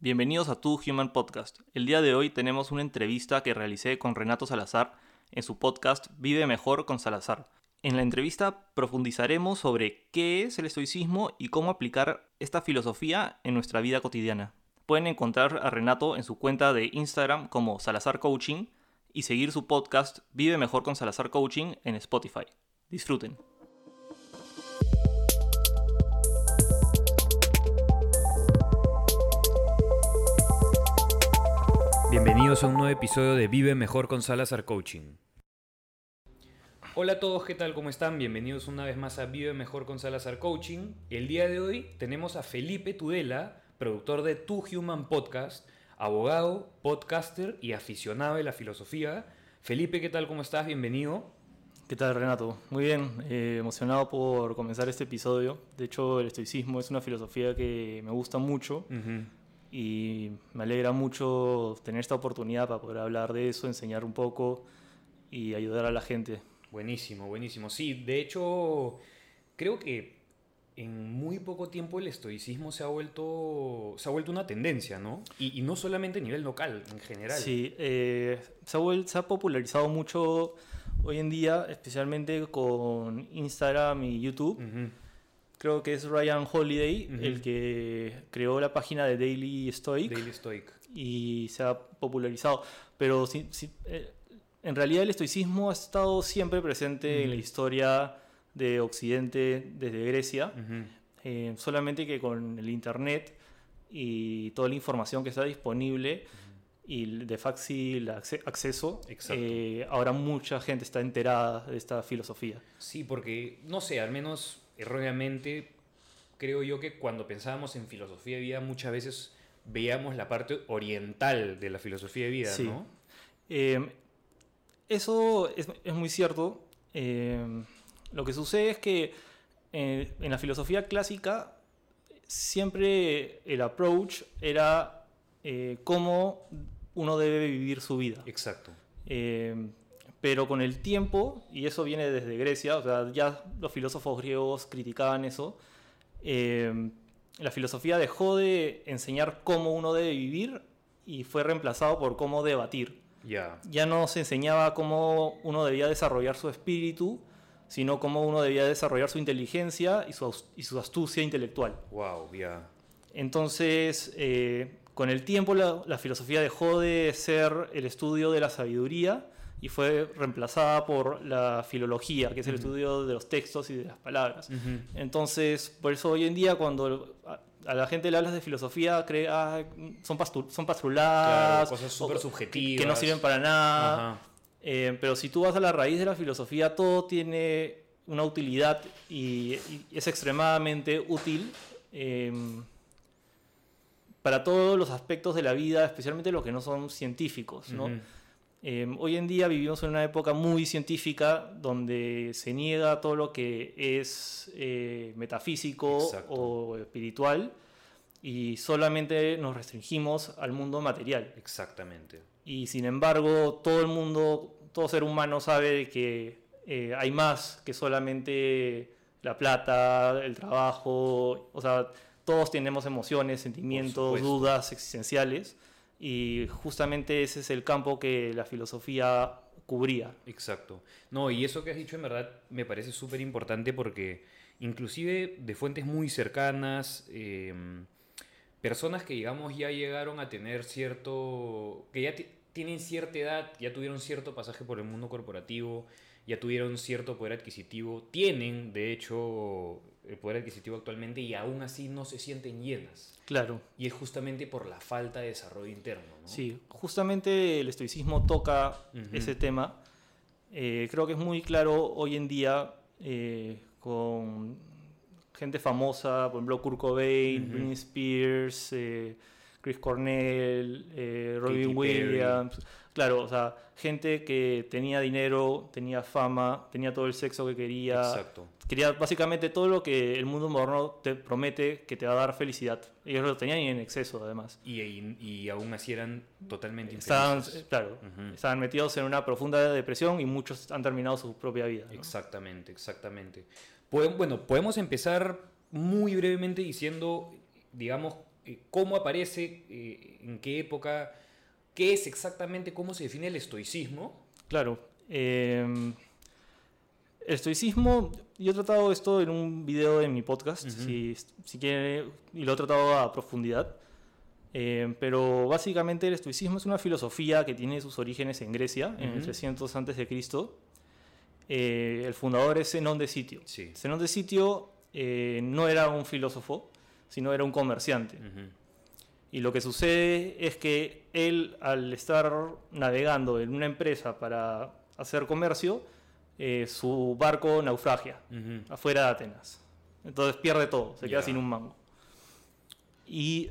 Bienvenidos a Tu Human Podcast. El día de hoy tenemos una entrevista que realicé con Renato Salazar en su podcast Vive Mejor con Salazar. En la entrevista profundizaremos sobre qué es el estoicismo y cómo aplicar esta filosofía en nuestra vida cotidiana. Pueden encontrar a Renato en su cuenta de Instagram como Salazar Coaching y seguir su podcast Vive Mejor con Salazar Coaching en Spotify. Disfruten. Bienvenidos a un nuevo episodio de Vive Mejor con Salazar Coaching. Hola a todos, ¿qué tal? ¿Cómo están? Bienvenidos una vez más a Vive Mejor con Salazar Coaching. El día de hoy tenemos a Felipe Tudela, productor de Tu Human Podcast, abogado, podcaster y aficionado de la filosofía. Felipe, ¿qué tal? ¿Cómo estás? Bienvenido. ¿Qué tal Renato? Muy bien, eh, emocionado por comenzar este episodio. De hecho, el estoicismo es una filosofía que me gusta mucho y me alegra mucho tener esta oportunidad para poder hablar de eso, enseñar un poco y ayudar a la gente. Buenísimo, buenísimo. Sí, de hecho, creo que en muy poco tiempo el estoicismo se ha vuelto, se ha vuelto una tendencia, ¿no? Y, no solamente a nivel local, en general. Sí, eh, se, ha se ha popularizado mucho hoy en día, especialmente con Instagram y YouTube creo que es Ryan Holiday el que creó la página de Daily Stoic. Daily Stoic. Y se ha popularizado. Pero eh, en realidad el estoicismo ha estado siempre presente en la historia de Occidente desde Grecia. Eh, solamente que con el Internet y toda la información que está disponible y de fácil acceso, eh, ahora mucha gente está enterada de esta filosofía. Sí, porque, no sé, al menos erróneamente, creo yo que cuando pensábamos en filosofía de vida muchas veces veíamos la parte oriental de la filosofía de vida, ¿no? Em, eso es, muy cierto. Em, lo que sucede es que eh, en la filosofía clásica siempre el approach era eh, cómo uno debe vivir su vida. Exacto. Pero con el tiempo, y eso viene desde Grecia, o sea, ya los filósofos griegos criticaban eso, eh, la filosofía dejó de enseñar cómo uno debe vivir y fue reemplazado por cómo debatir. Ya no se enseñaba cómo uno debía desarrollar su espíritu, sino cómo uno debía desarrollar su inteligencia y su, y su astucia intelectual. Wow, ya. Entonces, eh, con el tiempo la, la filosofía dejó de ser el estudio de la sabiduría y fue reemplazada por la filología, que es el estudio de los textos y de las palabras. Entonces, por eso hoy en día cuando a, la gente le hablas de filosofía, cree, ah, son, son pastruladas, cosas súper subjetivas. Que no sirven para nada. Eh, pero si tú vas a la raíz de la filosofía, todo tiene una utilidad y, es extremadamente útil. Em, para todos los aspectos de la vida, especialmente los que no son científicos, ¿no? Em, hoy en día vivimos en una época muy científica donde se niega todo lo que es eh, metafísico o espiritual y solamente nos restringimos al mundo material. Exactamente. Y sin embargo, todo el mundo, todo ser humano sabe que eh, hay más que solamente la plata, el trabajo, o sea, todos tenemos emociones, sentimientos, dudas existenciales y justamente ese es el campo que la filosofía cubría. Exacto. No, y eso que has dicho en verdad me parece súper importante porque inclusive de fuentes muy cercanas, em, personas que digamos ya llegaron a tener cierto, que ya tienen cierta edad, ya tuvieron cierto pasaje por el mundo corporativo, ya tuvieron cierto poder adquisitivo, tienen de hecho el poder adquisitivo actualmente y aún así no se sienten llenas. Claro. Y es justamente por la falta de desarrollo interno. ¿no? Sí, justamente el estoicismo toca ese tema. Eh, creo que es muy claro hoy en día eh, con gente famosa, por ejemplo Kurt Cobain, Britney Spears, eh, Chris Cornell, Robin Williams. Claro, o sea, gente que tenía dinero, tenía fama, tenía todo el sexo que quería. Exacto. Quería básicamente todo lo que el mundo moderno te promete que te va a dar felicidad. Ellos lo tenían y en exceso, además. Y, y, aún así eran totalmente estaban, Claro, estaban metidos en una profunda depresión y muchos han terminado su propia vida. Exactamente, exactamente. Bueno, podemos empezar muy brevemente diciendo, digamos, eh, cómo aparece, eh, en qué época, qué es exactamente, cómo se define el estoicismo. Claro. el estoicismo, yo he tratado esto en un video de mi podcast, Ujú. si, si quieren, y lo he tratado a profundidad. Eh, pero básicamente el estoicismo es una filosofía que tiene sus orígenes en Grecia, en el Ujú. 300 a.C. Eh, el fundador es Zenón de Sitio. Sí. Zenón de Sitio eh, no era un filósofo, sino era un comerciante. Y lo que sucede es que él, al estar navegando en una empresa para hacer comercio, eh, su barco naufragia afuera de Atenas. Entonces pierde todo, se queda sin un mango. Y,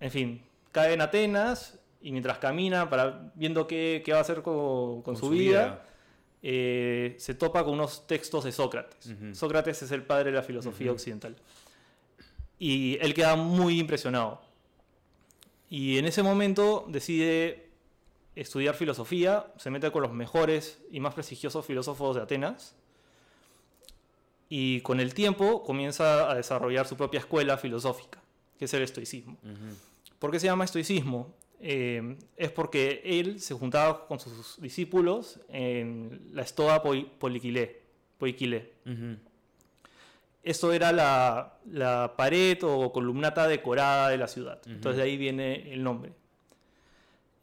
en fin, cae en Atenas y mientras camina, para, viendo qué, qué va a hacer con, con su, vida, eh, se topa con unos textos de Sócrates. Sócrates es el padre de la filosofía occidental. Y él queda muy impresionado. Y en ese momento decide estudiar filosofía, se mete con los mejores y más prestigiosos filósofos de Atenas. Y con el tiempo comienza a desarrollar su propia escuela filosófica, que es el estoicismo. Ujú. ¿Por qué se llama estoicismo? Eh, es porque él se juntaba con sus discípulos en la Stoa Poi- Poliquilé. Poiquilé. Ujú. Esto era la, la pared o columnata decorada de la ciudad. Entonces de ahí viene el nombre.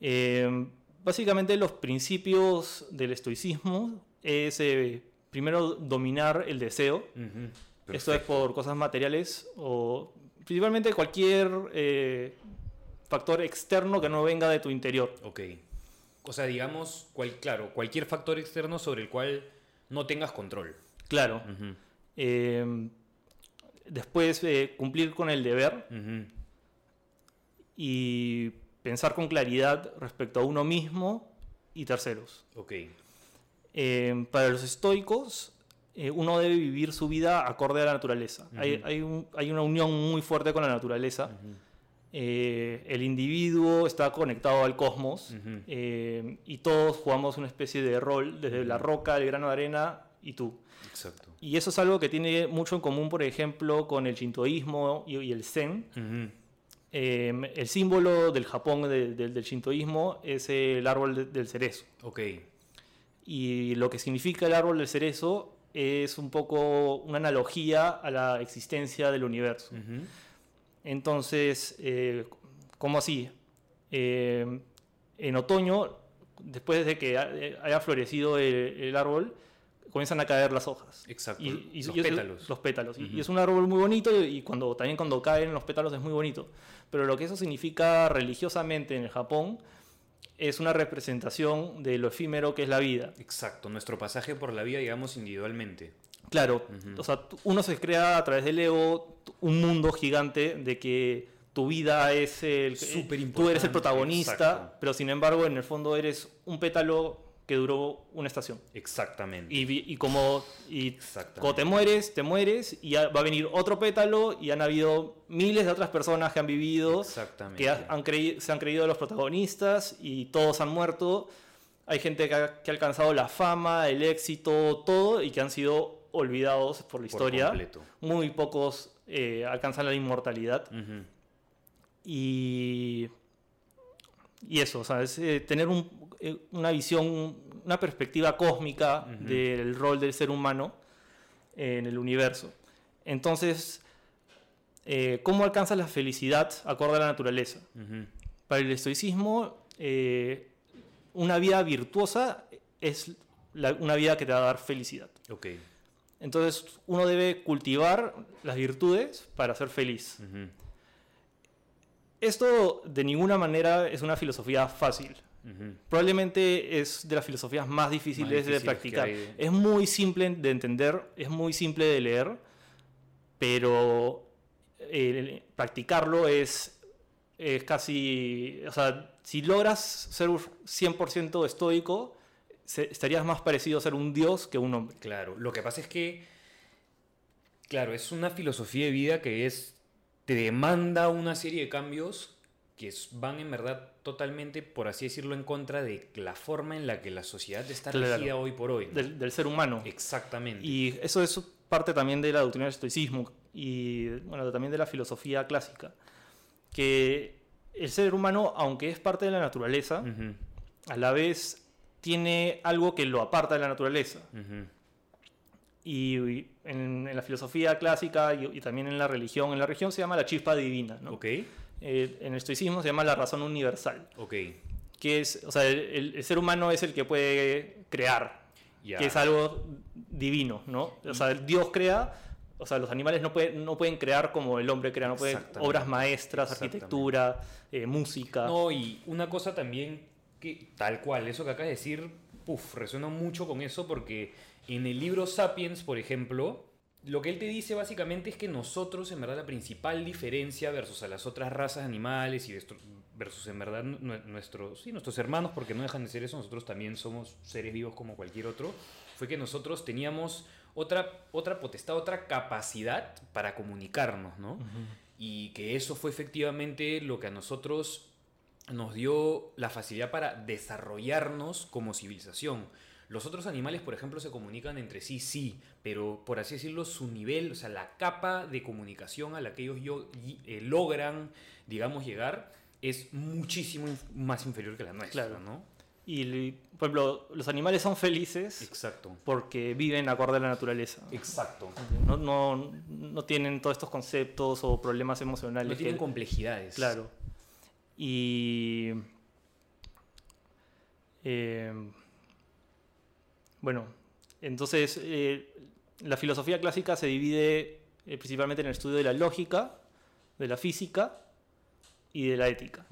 Eh, básicamente los principios del estoicismo es eh, primero dominar el deseo. Esto es por cosas materiales o principalmente cualquier eh, factor externo que no venga de tu interior. Ok. O sea, digamos, cual- claro, cualquier factor externo sobre el cual no tengas control. Claro. Eh, después eh, cumplir con el deber Ujú. y pensar con claridad respecto a uno mismo y terceros. Ok. Eh, para los estoicos, eh, uno debe vivir su vida acorde a la naturaleza. hay, Ujú. hay un- hay una unión muy fuerte con la naturaleza. Eh, el individuo está conectado al cosmos eh, y todos jugamos una especie de rol, desde la roca, el grano de arena y tú. Exacto. Y eso es algo que tiene mucho en común, por ejemplo, con el shintoísmo y, y el zen. Ujú. Eh, el símbolo del Japón de- de- del shintoísmo es el árbol de- del cerezo. Ok. Y lo que significa el árbol del cerezo es un poco una analogía a la existencia del universo. Ujú. Entonces, eh, ¿cómo así? Eh, en otoño, después de que eh, haya florecido el, el árbol, comienzan a caer las hojas. Exacto. Y, y- Los y es- pétalos. Los pétalos. Y- Ujú. Y es un árbol muy bonito y, cuando, también cuando caen los pétalos es muy bonito. Pero lo que eso significa religiosamente en el Japón es una representación de lo efímero que es la vida. Exacto. Nuestro pasaje por la vida, digamos, individualmente. Claro, Ujú. o sea, uno se crea a través del ego un mundo gigante de que tu vida es el... Súper Tú eres el protagonista, exacto. pero sin embargo en el fondo eres un pétalo que duró una estación. Exactamente. Y, y como... Y Exactamente. cuando te mueres, te mueres y va a venir otro pétalo y han habido miles de otras personas que han vivido, Exactamente. que ha- han creí- se han creído los protagonistas y todos han muerto. Hay gente que ha, que ha alcanzado la fama, el éxito, todo y que han sido olvidados por la Por historia. completo. Muy pocos eh, alcanzan la inmortalidad. Ujú. Y, y eso, o sea, es eh, tener un- una visión, una perspectiva cósmica del rol del ser humano en el universo. Entonces, eh, ¿cómo alcanzas la felicidad acorde a la naturaleza? Para el estoicismo, eh, una vida virtuosa es la- una vida que te va a dar felicidad. Entonces, uno debe cultivar las virtudes para ser feliz. Esto de ninguna manera es una filosofía fácil. Probablemente es de las filosofías más difíciles, difíciles de practicar. de- Es muy simple de entender, es muy simple de leer, pero eh, practicarlo es, es casi... O sea, si logras ser un 100% estoico, se- estarías más parecido a ser un dios que un hombre. Claro, lo que pasa es que, claro, es una filosofía de vida que es, te demanda una serie de cambios que van en verdad totalmente, por así decirlo, en contra de la forma en la que la sociedad está Claro. regida hoy por hoy. ¿no? Del, del ser humano. Exactamente. Y eso es parte también de la doctrina del estoicismo y bueno, también de la filosofía clásica, que el ser humano, aunque es parte de la naturaleza, a la vez tiene algo que lo aparta de la naturaleza. Y en, en la filosofía clásica y, y también en la religión, en la religión se llama la chispa divina, ¿no? Ok, Eh, en el estoicismo se llama la razón universal, ok. que es, o sea, el, ser humano es el que puede crear, Ya. que es algo divino, ¿no? O sea, el Dios crea, o sea, los animales no, pueden no pueden crear como el hombre crea, no pueden obras maestras, arquitectura, eh, música. No, y una cosa también que, tal cual, eso que acabas de decir, puf, resuena mucho con eso porque en el libro Sapiens, por ejemplo, lo que él te dice básicamente es que nosotros, en verdad, la principal diferencia versus a las otras razas animales y versus, en verdad, nu- nuestros, sí, nuestros hermanos, porque no dejan de ser eso, nosotros también somos seres vivos como cualquier otro, fue que nosotros teníamos otra, otra potestad, otra capacidad para comunicarnos, ¿no? y que eso fue efectivamente lo que a nosotros nos dio la facilidad para desarrollarnos como civilización. Los otros animales, por ejemplo, se comunican entre sí, sí, pero por así decirlo, su nivel, o sea, la capa de comunicación a la que ellos yo- eh, logran, digamos, llegar, es muchísimo inf- más inferior que la nuestra, Claro. ¿no? Y, por ejemplo, los animales son felices Exacto. porque viven acorde a la naturaleza. Exacto. No, no, no tienen todos estos conceptos o problemas emocionales. No tienen que- complejidades. Claro. Y. eh, bueno, entonces eh, la filosofía clásica se divide eh, principalmente en el estudio de la lógica, de la física y de la ética.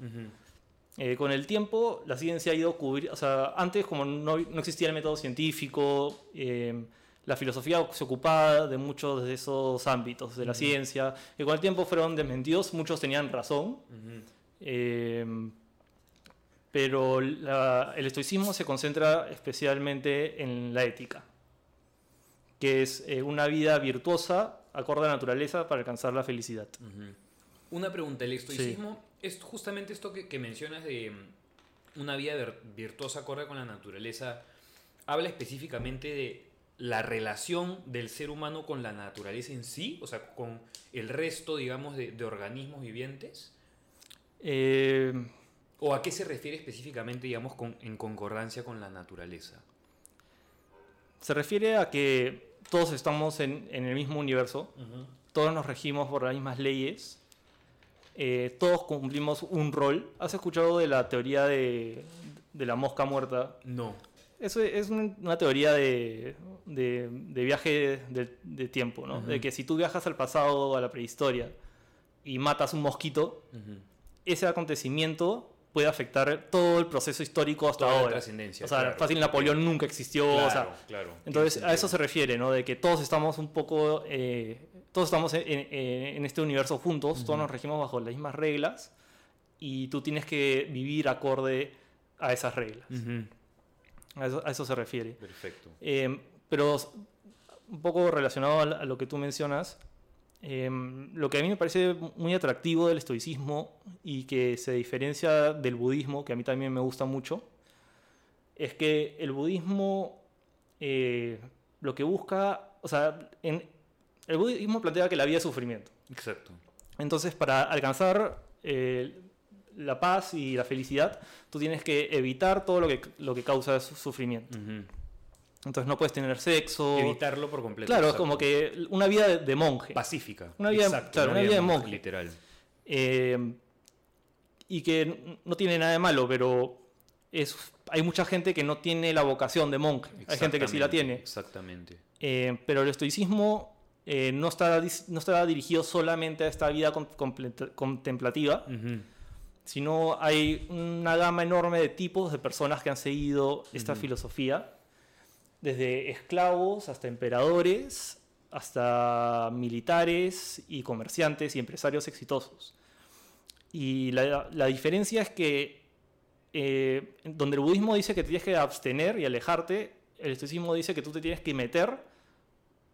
Eh, con el tiempo, la ciencia ha ido cubrir, o sea, antes como no, no existía el método científico, eh, la filosofía se ocupaba de muchos de esos ámbitos de la ciencia, que con el tiempo fueron desmentidos, muchos tenían razón, pero la- el estoicismo se concentra especialmente en la ética, que es eh, una vida virtuosa, acorde a la naturaleza, para alcanzar la felicidad. Una pregunta, el estoicismo es justamente esto que, que mencionas de mm, una vida vir- virtuosa acorde con la naturaleza. Habla específicamente de la relación del ser humano con la naturaleza en sí, o sea, con el resto, digamos, de, de organismos vivientes. Eh, ¿O a qué se refiere específicamente, digamos, con, en concordancia con la naturaleza? Se refiere a que todos estamos en, en el mismo universo, todos nos regimos por las mismas leyes, eh, todos cumplimos un rol. ¿Has escuchado de la teoría de, de la mosca muerta? No. Eso es un- una teoría de, de- de viaje de, de tiempo, ¿no? De que si tú viajas al pasado, a la prehistoria, y matas un mosquito, ese acontecimiento puede afectar todo el proceso histórico hasta Toda la ahora. trascendencia, O sea, claro. fácil Napoleón nunca existió, o sea, Claro, claro. entonces, a eso se refiere, ¿no? De que todos estamos un poco, eh, todos estamos en, en- en este universo juntos, todos nos regimos bajo las mismas reglas y tú tienes que vivir acorde a esas reglas. A eso, a eso se refiere. Perfecto. Eh, pero un poco relacionado la- a lo que tú mencionas, eh, lo que a mí me parece muy atractivo del estoicismo y que se diferencia del budismo, que a mí también me gusta mucho, es que el budismo eh, lo que busca, o sea, en, el budismo plantea que la vida es sufrimiento. Exacto. Entonces, para alcanzar eh, la paz y la felicidad, tú tienes que evitar todo lo que, lo que causa su- sufrimiento. Entonces no puedes tener sexo. Evitarlo por completo. Claro, es como que una vida de, de monje. Pacífica. Una vida- Exacto, claro, una vida de monje. Literal. Eh, y que no tiene nada de malo, pero es, hay mucha gente que no tiene la vocación de monje. Hay gente que sí la tiene. Exactamente. Eh, pero el estoicismo eh, no, está, no está dirigido solamente a esta vida contemplativa, Ujú. sino hay una gama enorme de tipos de personas que han seguido esta Ujú. filosofía, desde esclavos hasta emperadores, hasta militares y comerciantes y empresarios exitosos. Y la, la diferencia es que eh, donde el budismo dice que te tienes que abstener y alejarte, el estoicismo dice que tú te tienes que meter,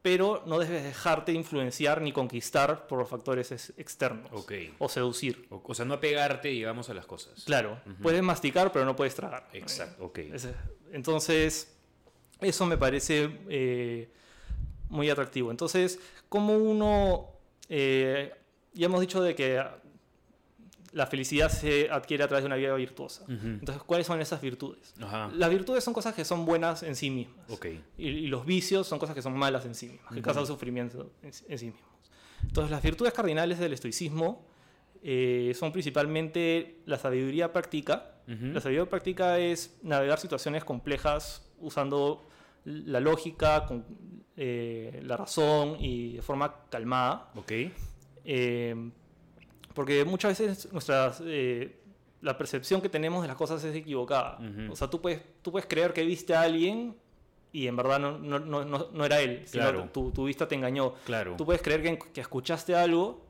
pero no debes dejarte influenciar ni conquistar por los factores ex- externos Ok. o seducir. O, o sea, no apegarte, digamos, a las cosas. Claro, Ujú. puedes masticar, pero no puedes tragar. Exacto, ok. Entonces, eso me parece eh, muy atractivo. Entonces, como uno, eh, ya hemos dicho de que la felicidad se adquiere a través de una vida virtuosa. Ujú. Entonces, ¿cuáles son esas virtudes? Ajá. Las virtudes son cosas que son buenas en sí mismas. Ok. Y, y los vicios son cosas que son malas en sí mismas, que causan sufrimiento en, en sí mismos. Entonces, las virtudes cardinales del estoicismo eh, son principalmente la sabiduría práctica. Ujú. La sabiduría práctica es navegar situaciones complejas usando la lógica, con, eh, la razón y de forma calmada. Ok. Eh, porque muchas veces nuestras, eh, la percepción que tenemos de las cosas es equivocada. Ujú. O sea, tú puedes, tú puedes creer que viste a alguien y en verdad no, no, no, no, era él, Claro. tu, tu vista te engañó. Claro. Tú puedes creer que, que escuchaste algo,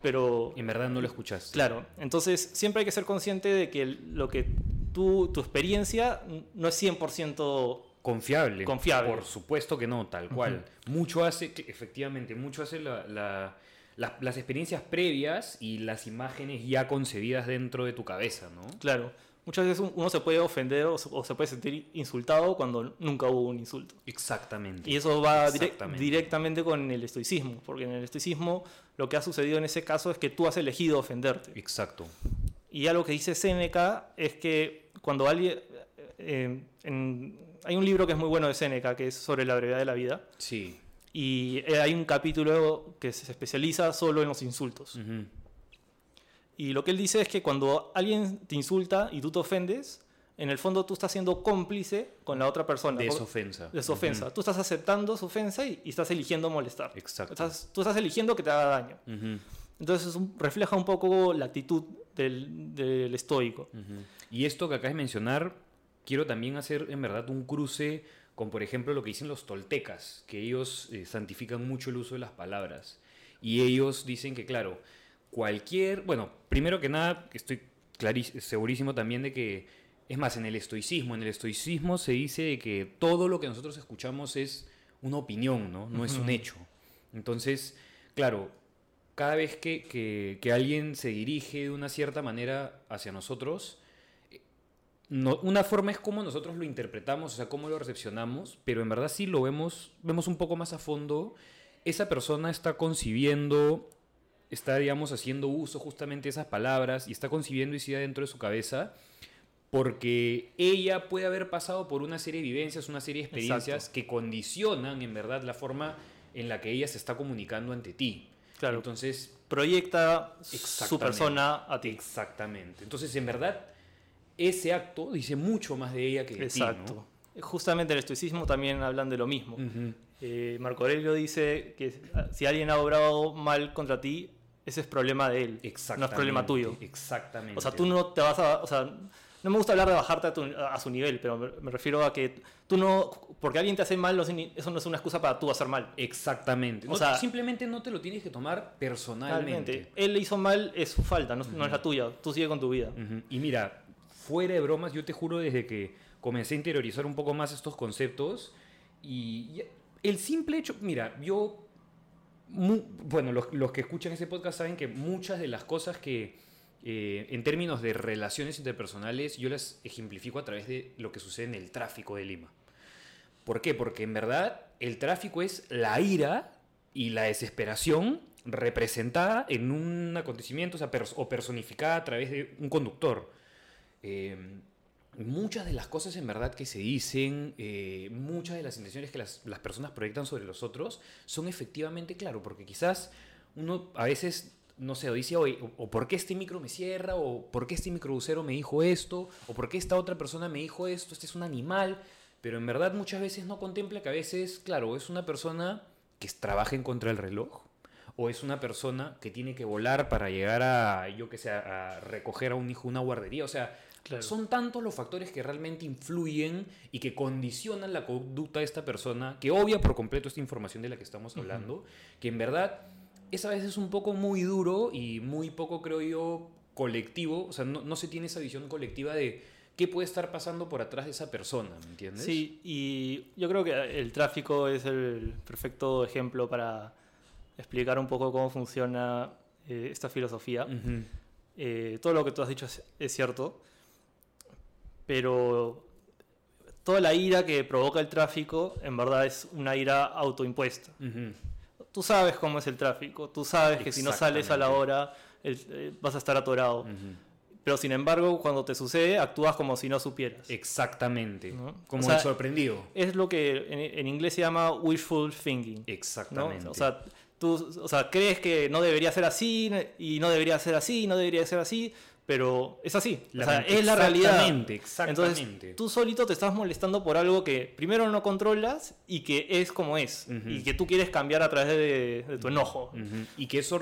pero... En verdad no lo escuchaste. Claro, entonces siempre hay que ser consciente de que lo que tu experiencia no es 100% Confiable. Confiable. Por supuesto que no, tal cual. Mucho hace, efectivamente, mucho hace la- la- la- las experiencias previas y las imágenes ya concebidas dentro de tu cabeza, ¿no? claro. Muchas veces uno se puede ofender o se, puede sentir insultado cuando nunca hubo un insulto. Exactamente. Y eso va directamente con el estoicismo, porque en el estoicismo lo que ha sucedido en ese caso es que tú has elegido ofenderte. Exacto. Y algo que dice Séneca es que cuando alguien... eh, en- hay un libro que es muy bueno de Séneca, que es sobre la brevedad de la vida, Sí. y eh, hay un capítulo que se especializa solo en los insultos. Ujú. Y lo que él dice es que cuando alguien te insulta y tú te ofendes, en el fondo tú estás siendo cómplice con la otra persona. De esa ofensa. de ofensa. Tú estás aceptando su ofensa y, y estás eligiendo molestar. Exacto. Estás- tú estás eligiendo que te haga daño. Ujú. Entonces refleja un poco la actitud del, del estoico. Ujú. Y esto que acabas de mencionar, quiero también hacer en verdad un cruce con, por ejemplo, lo que dicen los toltecas, que ellos eh, santifican mucho el uso de las palabras. Y ellos dicen que, claro, cualquier, bueno, primero que nada, estoy segurísimo también de que, es más, en el estoicismo, en el estoicismo se dice de que todo lo que nosotros escuchamos es una opinión, ¿no? No es un hecho. Entonces, claro, cada vez que, que- que alguien se dirige de una cierta manera hacia nosotros, eh, no- una forma es cómo nosotros lo interpretamos, o sea, cómo lo recepcionamos, pero en verdad sí lo vemos, vemos un poco más a fondo. Esa persona está concibiendo, está, digamos, haciendo uso justamente de esas palabras y está concibiendo idea dentro de su cabeza porque ella puede haber pasado por una serie de vivencias, una serie de experiencias Exacto. que condicionan en verdad la forma en la que ella se está comunicando ante ti. Claro. Entonces, Proyecta su persona a ti. exactamente. Entonces, en verdad, ese acto dice mucho más de ella que de Exacto. Justamente el estoicismo también hablan de lo mismo. Eh, Marco Aurelio dice que si alguien ha obrado mal contra ti, ese es problema de él, no es problema tuyo. Exactamente. O sea, tú no te vas a... O sea, no me gusta hablar de bajarte a, tu- a su nivel, pero me, refiero a que tú no... Porque alguien te hace mal, eso no es una excusa para tú hacer mal. Exactamente. O No, sea- simplemente no te lo tienes que tomar personalmente. Realmente. Él le hizo mal, es su falta, no, no es la tuya. Tú sigue con tu vida. Ujú. Y mira, fuera de bromas, yo te juro desde que comencé a interiorizar un poco más estos conceptos y el simple hecho, mira, yo, bueno, los, los que escuchan ese podcast saben que muchas de las cosas que eh, en términos de relaciones interpersonales yo las ejemplifico a través de lo que sucede en el tráfico de Lima. ¿Por qué? Porque en verdad el tráfico es la ira y la desesperación representada en un acontecimiento o, personificada a través de un conductor. Eh, muchas de las cosas en verdad que se dicen, eh, muchas de las intenciones que las, las personas proyectan sobre los otros son efectivamente, claro, porque quizás uno a veces, no sé, o dice, oye, o, o por qué este micro me cierra, o por qué este microbusero me dijo esto, o por qué esta otra persona me dijo esto, este es un animal, pero en verdad muchas veces no contempla que a veces, claro, es una persona que trabaja en contra del reloj, o es una persona que tiene que volar para llegar a, yo que sé, a recoger a un hijo una guardería. O sea, Claro. son tantos los factores que realmente influyen y que condicionan la conducta de esta persona, que obvia por completo esta información de la que estamos hablando, que en verdad es a veces un poco muy duro y muy poco, creo yo, colectivo. O sea, no, no se tiene esa visión colectiva de qué puede estar pasando por atrás de esa persona, ¿me entiendes? Sí, y yo creo que el tráfico es el perfecto ejemplo para explicar un poco cómo funciona eh, esta filosofía. Ujú. Eh, todo lo que tú has dicho es, es cierto, pero toda la ira que provoca el tráfico en verdad es una ira autoimpuesta. Ujú. Tú sabes cómo es el tráfico, tú sabes que si no sales a la hora el- eh, vas a estar atorado. Ujú. Pero sin embargo, cuando te sucede, actúas como si no supieras. Exactamente. ¿No? Como O sea, el sorprendido. Es lo que en, en inglés se llama wishful thinking. ¿no? Exactamente. O sea, tú o sea, crees que no debería ser así y no debería ser así y no debería ser así, pero es así. O sea, es la realidad. Exactamente, exactamente. Entonces, tú solito te estás molestando por algo que primero no controlas y que es como es. Y que tú quieres cambiar a través de, de tu enojo. Y que eso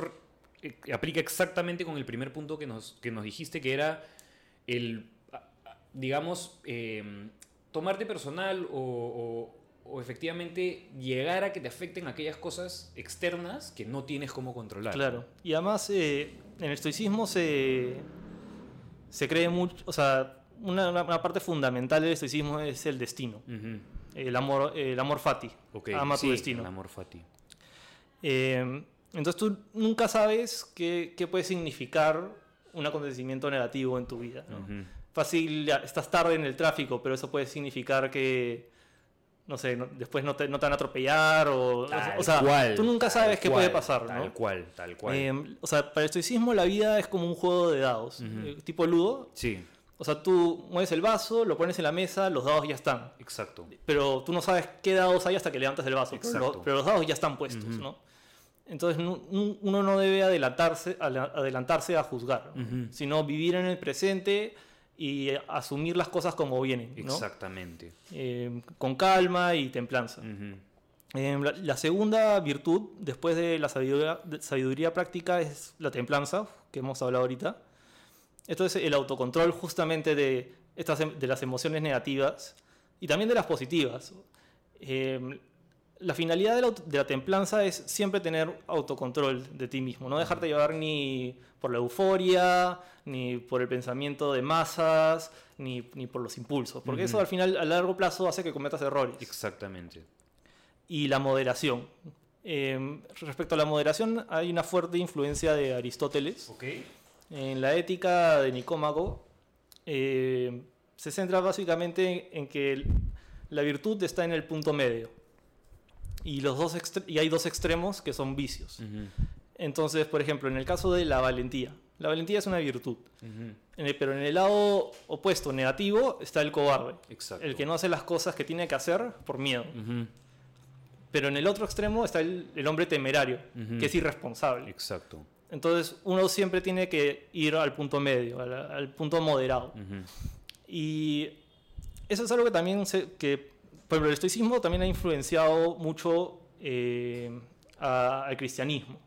eh, aplica exactamente con el primer punto que nos, que nos dijiste, que era el, digamos, eh, tomarte personal o, o- o efectivamente llegar a que te afecten aquellas cosas externas que no tienes cómo controlar. Claro. Y además, eh, en el estoicismo se, se cree mucho. O sea, una, parte fundamental del estoicismo es el destino. El amor, el amor fati. Ama sí, tu destino. El amor fati. Eh, entonces tú nunca sabes qué, qué puede significar un acontecimiento negativo en tu vida. Fácil, estás tarde en el tráfico, pero eso puede significar que, no sé, no- después no te, no te van a atropellar o... Tal o sea, cual, tú nunca tal sabes qué cual, puede pasar, Tal ¿no? cual, tal cual. Eh, o sea, para el estoicismo la vida es como un juego de dados, Ujú. eh, tipo ludo. sí, O sea, tú mueves el vaso, lo pones en la mesa, los dados ya están. exacto. Pero tú no sabes qué dados hay hasta que levantas el vaso. Pero, Exacto. pero los dados ya están puestos, Ujú. ¿no? Entonces uno no debe adelantarse, adelantarse a juzgar, ¿no? Ujú. sino vivir en el presente y asumir las cosas como vienen, ¿no? Exactamente. Eh, con calma y templanza. Ujú. Eh, la, la segunda virtud, después de la sabiduría, sabiduría práctica, es la templanza, que hemos hablado ahorita. Esto es el autocontrol justamente de, estas, em- de las emociones negativas y también de las positivas. Eh, la finalidad de la, aut- de la templanza es siempre tener autocontrol de ti mismo, no dejarte llevar ni por la euforia, ni por el pensamiento de masas, ni, ni por los impulsos, porque eso al final a largo plazo hace que cometas errores Exactamente. y la moderación. Eh, respecto a la moderación, hay una fuerte influencia de Aristóteles. Ok. En la ética de Nicómaco eh, se centra básicamente en que la virtud está en el punto medio. Y, los dos y hay dos extremos que son vicios. Ujú. Entonces, por ejemplo, en el caso de la valentía. La valentía es una virtud. Ujú. En el- pero en el lado opuesto, negativo, está el cobarde. Exacto. El que no hace las cosas que tiene que hacer por miedo. Ujú. Pero en el otro extremo está el, el hombre temerario, que es irresponsable. Exacto. Entonces uno siempre tiene que ir al punto medio, al, al punto moderado. Y eso es algo que también, se, que, por ejemplo, el estoicismo también ha influenciado mucho eh, a- al cristianismo.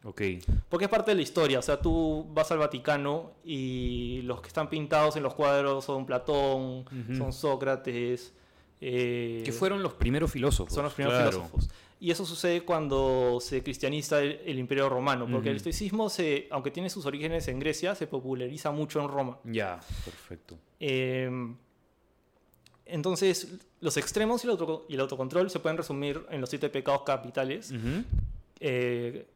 Porque es parte de la historia. O sea, tú vas al Vaticano y los que están pintados en los cuadros son Platón, son Sócrates. eh, Que fueron los primeros filósofos. son los primeros claro. filósofos. Y eso sucede cuando se cristianiza el, el imperio romano, porque el estoicismo, se, aunque tiene sus orígenes en Grecia, se populariza mucho en Roma. Ya, perfecto. Eh, entonces, los extremos y el, auto- y el autocontrol se pueden resumir en los siete pecados capitales, Ujú. eh,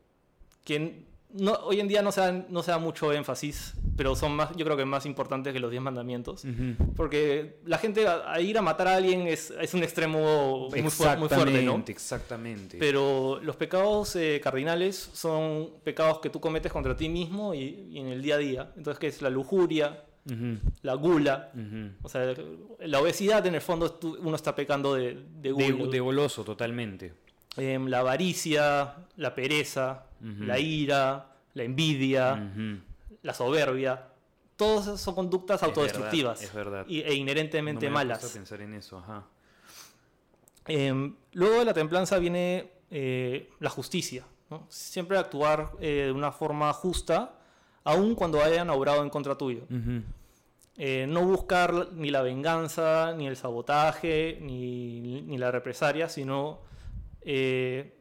que no, hoy en día no se, dan- no se da mucho énfasis, pero son más, yo creo que más importantes que los diez mandamientos. Ujú. Porque la gente a, a ir a matar a alguien es, es un extremo muy, muy fuerte, ¿no? Exactamente. Pero los pecados eh, cardinales son pecados que tú cometes contra ti mismo y, y en el día a día. Entonces, ¿qué es la lujuria, La gula? O sea, la obesidad en el fondo uno está pecando de, de De, gula. de goloso, totalmente. Em, la avaricia, la pereza, la ira, la envidia, la soberbia. Todas son conductas Es autodestructivas verdad, es verdad. y- e inherentemente No me había malas. puesto a pensar en eso, ajá. Em, luego de la templanza viene eh, la justicia. ¿no? Siempre actuar eh, de una forma justa, aun cuando hayan obrado en contra tuyo. Eh, no buscar ni la venganza, ni el sabotaje, ni, ni la represalia, sino eh,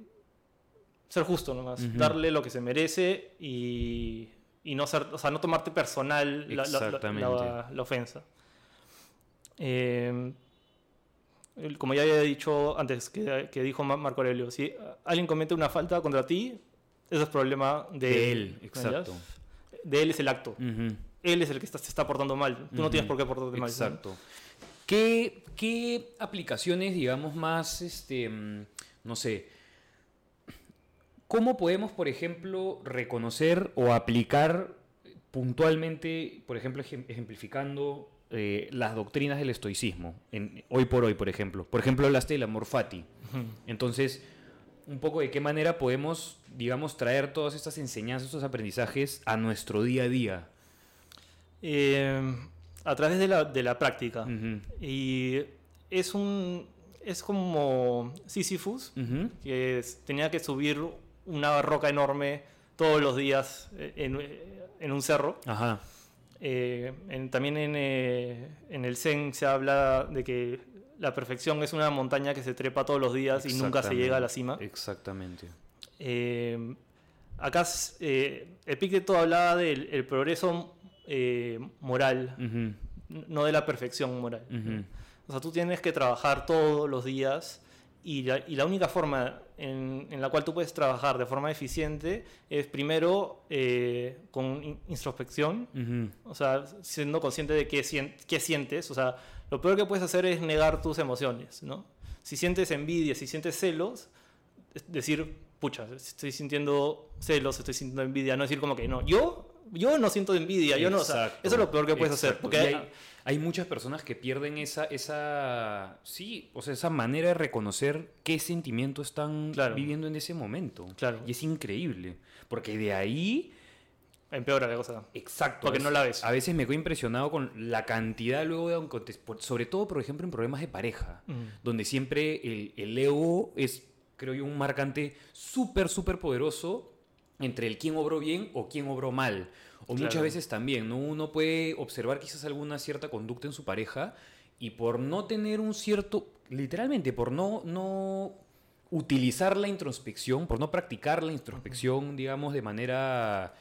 ser justo nomás. Darle lo que se merece y, y no, ser, o sea, no tomarte personal la, la- la- Exactamente. la- la ofensa. Eh, como ya había dicho antes, que, que dijo Ma- Marco Aurelio, si alguien comete una falta contra ti, eso es problema de, De él, ¿no? exacto. De él es el acto. Él es el que está, se está portando mal. Tú no tienes por qué portarte mal. Exacto. ¿Qué, qué aplicaciones, digamos, más, este, mm, no sé, cómo podemos, por ejemplo, reconocer o aplicar puntualmente, por ejemplo, ejem- ejemplificando eh, las doctrinas del estoicismo, en, hoy por hoy, por ejemplo. Por ejemplo, hablaste del amor fati. Entonces, un poco de qué manera podemos, digamos, traer todas estas enseñanzas, estos aprendizajes a nuestro día a día. Eh, a través de la, de la práctica. Y es un. Es como Sisyphus, que es- tenía que subir una roca enorme todos los días eh, en, en un cerro. Ajá. Eh, en- también en, eh, en el Zen se habla de que la perfección es una montaña que se trepa todos los días y nunca se llega a la cima. Exactamente. Eh, acá eh, Epicteto hablaba del el progreso eh, moral, no de la perfección moral. O sea, tú tienes que trabajar todos los días y la, y la única forma en, en la cual tú puedes trabajar de forma eficiente es primero eh, con in- introspección, Ujú. o sea, siendo consciente de qué, sien- qué sientes. O sea, lo peor que puedes hacer es negar tus emociones, ¿no? Si sientes envidia, si sientes celos, es decir, pucha, estoy sintiendo celos, estoy sintiendo envidia, no decir como que no, yo, yo no siento envidia, yo no, o sea, eso es lo peor que puedes hacer. exacto. Porque Y hay- hay, muchas personas que pierden esa, esa, sí, o sea, esa manera de reconocer qué sentimiento están Claro. viviendo en ese momento. Claro. Y es increíble, porque de ahí, empeora la cosa. exacto, Porque a no veces- la ves. A veces me quedo impresionado con la cantidad luego de, sobre todo, por ejemplo, en problemas de pareja, Mm. donde siempre el, el ego es, creo yo, un marcante súper, súper poderoso entre el quién obró bien o quién obró mal. O muchas veces también, ¿no? Uno puede observar quizás alguna cierta conducta en su pareja y por no tener un cierto, literalmente, por no, no utilizar la introspección, por no practicar la introspección, digamos, de manera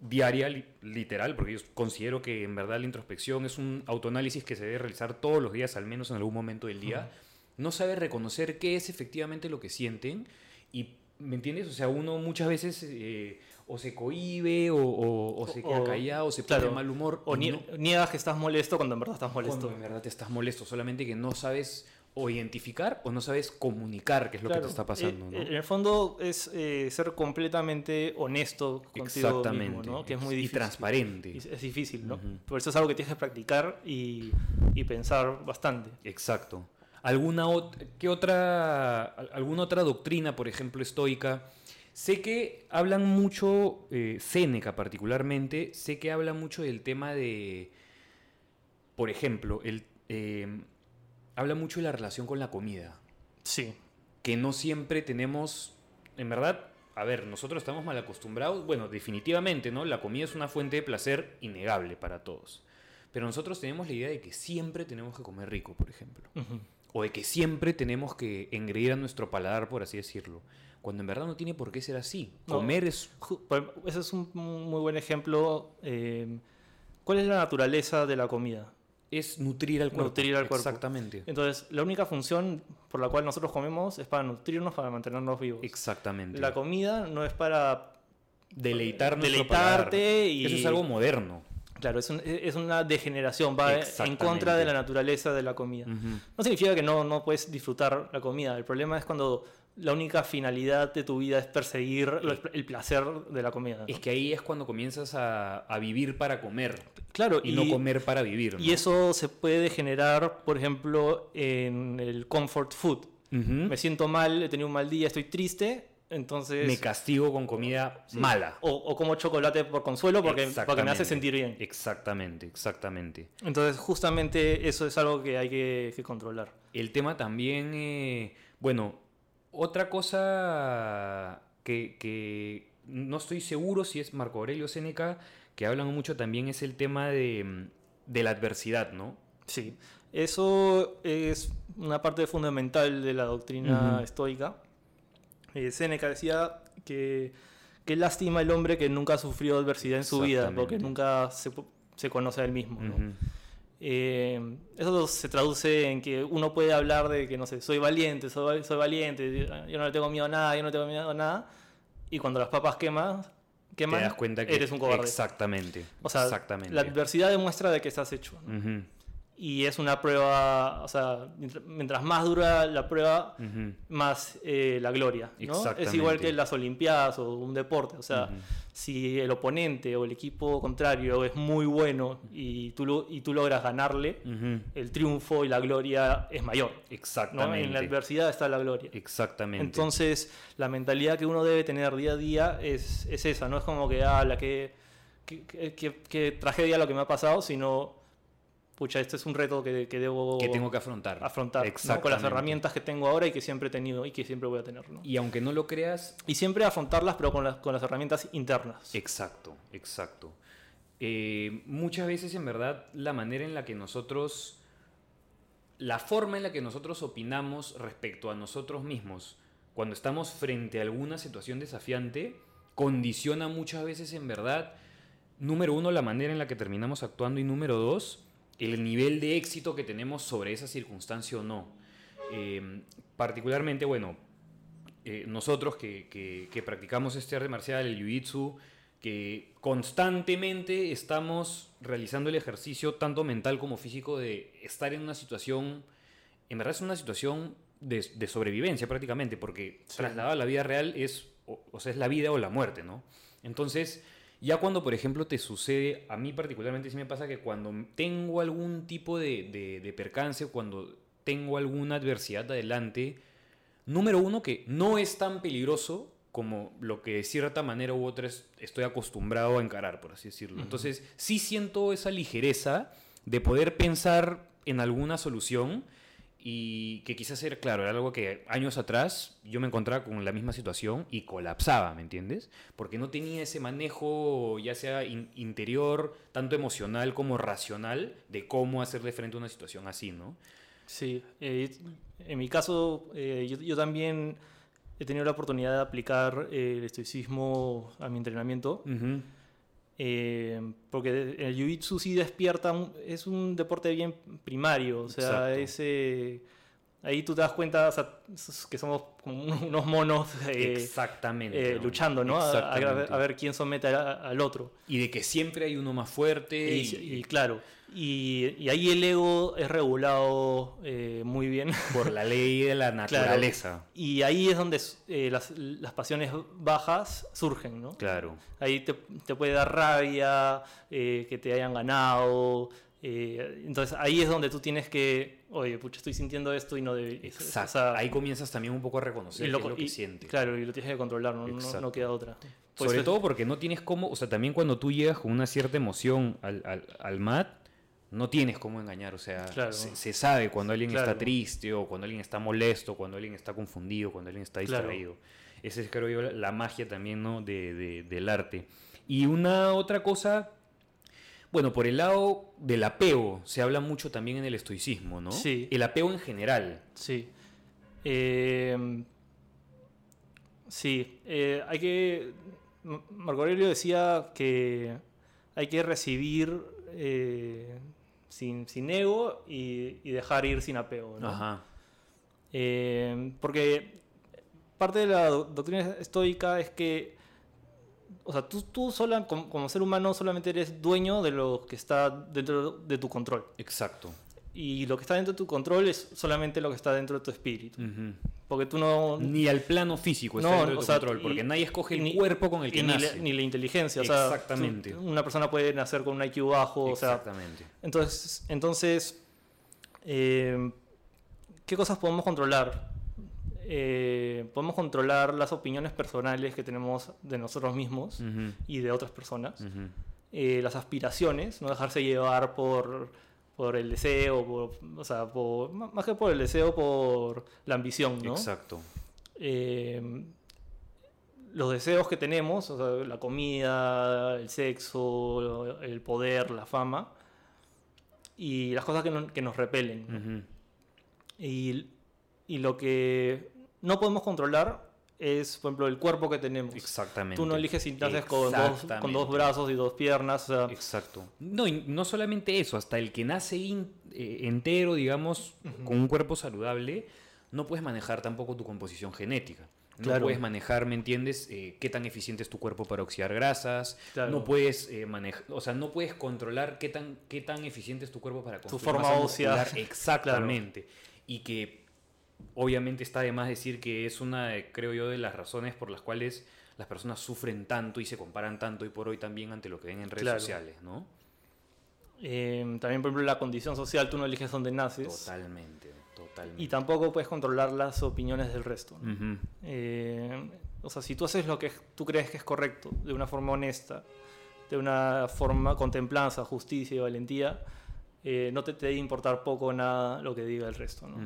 diaria, li- literal, porque yo considero que en verdad la introspección es un autoanálisis que se debe realizar todos los días, al menos en algún momento del día, no sabe reconocer qué es efectivamente lo que sienten y, ¿me entiendes? O sea, uno muchas veces eh, o se cohíbe o, o- o se queda O- callado o se pone claro, mal humor O nie- no- niegas que estás molesto cuando en verdad estás cuando molesto. en verdad te estás molesto, solamente que no sabes o identificar o no sabes comunicar qué es lo que Claro, te está pasando, eh, ¿no? En el fondo es eh, ser completamente honesto contigo Exactamente. mismo, ¿no? Que es muy Y difícil. transparente. Y Es, es difícil, ¿no? Ujú. Por eso es algo que tienes que practicar y, y pensar bastante. Exacto. ¿Alguna, ot- ¿qué otra, al- ¿Alguna otra doctrina, por ejemplo, estoica? Sé que hablan mucho, eh, Séneca particularmente, sé que habla mucho del tema de, por ejemplo, el, eh, habla mucho de la relación con la comida, Sí. que no siempre tenemos, en verdad, a ver, nosotros estamos mal acostumbrados, bueno, definitivamente, ¿no? La comida es una fuente de placer innegable para todos, pero nosotros tenemos la idea de que siempre tenemos que comer rico, por ejemplo Ujú. O de que siempre tenemos que engreír a nuestro paladar, por así decirlo. Cuando en verdad no tiene por qué ser así. No. Comer es... Ese es un muy buen ejemplo. eh, ¿Cuál es la naturaleza de la comida? Es nutrir al cuerpo. Nutrir al cuerpo. Exactamente. Entonces, la única función por la cual nosotros comemos es para nutrirnos, para mantenernos vivos. Exactamente. La comida no es para Deleitar nuestro Deleitarte paladar. y- Eso es algo moderno. Claro, es, un- es una degeneración, va en contra de la naturaleza de la comida. No significa que no, no puedes disfrutar la comida, el problema es cuando la única finalidad de tu vida es perseguir lo- el placer de la comida. ¿no? Es que ahí es cuando comienzas a, a vivir para comer Claro, y, no comer para vivir. y eso se puede generar, por ejemplo, en el comfort food. Me siento mal, he tenido un mal día, estoy triste, entonces... Me castigo con comida mala. o, o como chocolate por consuelo porque, porque me hace sentir bien. Exactamente, exactamente. Entonces, justamente eso es algo que hay que, que controlar. El tema también, eh, bueno, otra cosa que, que no estoy seguro si es Marco Aurelio Séneca, que hablan mucho también es el tema de, de la adversidad, ¿no? Sí, eso es una parte fundamental de la doctrina Ujú. estoica. Eh, Séneca decía que qué lástima el hombre que nunca sufrió adversidad en su vida, porque nunca se, se conoce a él mismo. Eh, eso se traduce en que uno puede hablar de que, no sé, soy valiente, soy, soy valiente, yo no le tengo miedo a nada, yo no le tengo miedo a nada, y cuando las papas queman, Te queman das cuenta que eres un cobarde. Exactamente. O sea, exactamente. la adversidad demuestra de que estás hecho. Y es una prueba, o sea, mientras- más dura la prueba, más eh, la gloria. ¿no? Es igual que las Olimpiadas o un deporte. O sea, si el oponente o el equipo contrario es muy bueno y tú, lo- y tú logras ganarle, el triunfo y la gloria es mayor. ¿no? Exactamente. En la adversidad está la gloria. Exactamente. Entonces, la mentalidad que uno debe tener día a día es, es esa, no es como que, ah, la que, que- que- que tragedia lo que me ha pasado, sino, pucha, este es un reto que, que debo que tengo que afrontar. afrontar ¿no? con las herramientas que tengo ahora y que siempre he tenido y que siempre voy a tener. ¿no? Y aunque no lo creas, Y siempre afrontarlas, pero con las, con las herramientas internas. Exacto, exacto. Eh, muchas veces, en verdad, la manera en la que nosotros, la forma en la que nosotros opinamos respecto a nosotros mismos, cuando estamos frente a alguna situación desafiante, condiciona muchas veces, en verdad, número uno, la manera en la que terminamos actuando y número dos, el nivel de éxito que tenemos sobre esa circunstancia o no. Eh, particularmente, bueno, eh, nosotros que, que- que practicamos este arte marcial, el jiu-jitsu, que constantemente estamos realizando el ejercicio tanto mental como físico de estar en una situación, en verdad es una situación de, de sobrevivencia prácticamente, porque Sí. a la vida real es, o, o sea, es la vida o la muerte, ¿no? Entonces, ya cuando, por ejemplo, te sucede, a mí particularmente sí me pasa que cuando tengo algún tipo de, de, de percance, cuando tengo alguna adversidad adelante, número uno, que no es tan peligroso como lo que de cierta manera u otra es- estoy acostumbrado a encarar, por así decirlo. Entonces, sí siento esa ligereza de poder pensar en alguna solución y que quizás era, claro, era algo que años atrás yo me encontraba con la misma situación y colapsaba, ¿me entiendes? Porque no tenía ese manejo, ya sea in- interior, tanto emocional como racional, de cómo hacerle frente a una situación así, ¿no? Sí, eh, en mi caso, eh, yo, yo también he tenido la oportunidad de aplicar eh, el estoicismo a mi entrenamiento. Ujú. Eh, porque el jiu-jitsu sí despierta, es un deporte bien primario, o sea, Exacto. es, eh, ahí tú te das cuenta o sea, s- que somos como unos monos eh, Exactamente. eh, luchando, ¿no? A, a- a ver- quién somete al otro. Y de que siempre hay uno más fuerte. Y, Y, y claro, y, y ahí el ego es regulado eh, muy bien. por la ley de la naturaleza. Y ahí es donde eh, las, las pasiones bajas surgen, ¿no? Claro. Ahí te, te puede dar rabia, eh, que te hayan ganado. entonces ahí es donde tú tienes que, oye, pucha, estoy sintiendo esto y no debe. Exacto. o sea, Ahí comienzas también un poco a reconocer y qué es lo que y- sientes. Claro, y lo tienes que controlar, no, no, Exacto. no queda otra. Pues Sobre es- todo porque no tienes cómo, o sea, también cuando tú llegas con una cierta emoción al, al, al mat, no tienes cómo engañar, o sea, Claro. se, se sabe cuando alguien está Claro. triste o cuando alguien está molesto, cuando alguien está confundido, cuando alguien está Claro. distraído. Esa es, creo yo, la- magia también, ¿no? de, de- del arte. Y una otra cosa, bueno, por el lado del apego, se habla mucho también en el estoicismo, ¿no? Sí. El apego en general. Sí. Eh, sí, eh, hay que... Marco Aurelio decía que hay que recibir eh, sin, sin ego y, y dejar ir sin apego. ¿no? Ajá. Eh, porque parte de la do- doctrina estoica es que, o sea, tú, tú sola, como, como ser humano solamente eres dueño de lo que está dentro de tu control. Exacto. Y lo que está dentro de tu control es solamente lo que está dentro de tu espíritu. Porque tú no... Ni al plano físico está No, dentro de o sea, control, porque y- nadie escoge el ni- cuerpo con el que y ni, la, nace. ni la inteligencia. O sea, Exactamente. tú- una persona puede nacer con un IQ bajo. O sea, Exactamente. entonces, entonces eh, ¿qué cosas podemos controlar? Eh, podemos controlar las opiniones personales que tenemos de nosotros mismos y de otras personas. Eh, las aspiraciones, no dejarse llevar por, por el deseo, por- o sea, por- má- más que por el deseo, por la ambición, ¿no? Exacto. eh, los deseos que tenemos, o sea, la comida, el sexo, el poder, la fama, y las cosas que, no- que nos repelen. y, y lo que no podemos controlar es, por ejemplo, el cuerpo que tenemos. Exactamente. Tú no eliges si naces con dos, con dos brazos y dos piernas. o sea, Exacto. No, y no solamente eso, hasta el que nace in- eh, entero, digamos, con un cuerpo saludable, no puedes manejar tampoco tu composición genética. No Claro. puedes manejar, ¿me entiendes? Eh, qué tan eficiente es tu cuerpo para oxidar grasas. Claro. No puedes eh, manejar, o sea, no puedes controlar qué tan, qué tan eficiente es tu cuerpo para construir forma ósea. Exactamente. Y que obviamente está de más decir que es una, creo yo, de las razones por las cuales las personas sufren tanto y se comparan tanto y por hoy también ante lo que ven en redes Claro. sociales, ¿no? Eh, también, por ejemplo, la condición social, tú no eliges dónde naces. Totalmente, totalmente. Y tampoco puedes controlar las opiniones del resto. Eh, o sea, si tú haces lo que tú crees que es correcto, de una forma honesta, de una forma con templanza, justicia y valentía, eh, no te, te debe importar poco o nada lo que diga el resto. ¿no?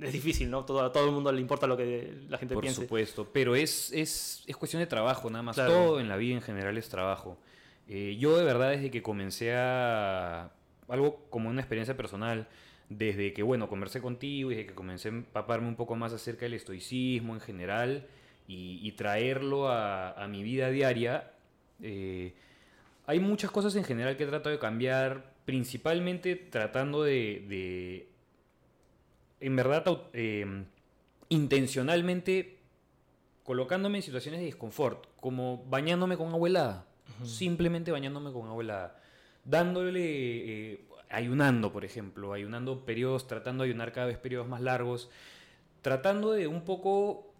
Es difícil, ¿no? Todo, a todo el mundo le importa lo que la gente Por piense. supuesto, pero es, es, es cuestión de trabajo, nada más. Claro. Todo en la vida en general es trabajo. Eh, yo de verdad desde que comencé a... algo como una experiencia personal, desde que, bueno, conversé contigo y desde que comencé a empaparme un poco más acerca del estoicismo en general y, y traerlo a, a mi vida diaria, eh, hay muchas cosas en general que he tratado de cambiar, principalmente tratando de, de en verdad, eh, intencionalmente colocándome en situaciones de disconfort, como bañándome con agua helada, simplemente bañándome con agua helada, dándole, eh, ayunando, por ejemplo, ayunando periodos, tratando de ayunar cada vez periodos más largos, tratando de un poco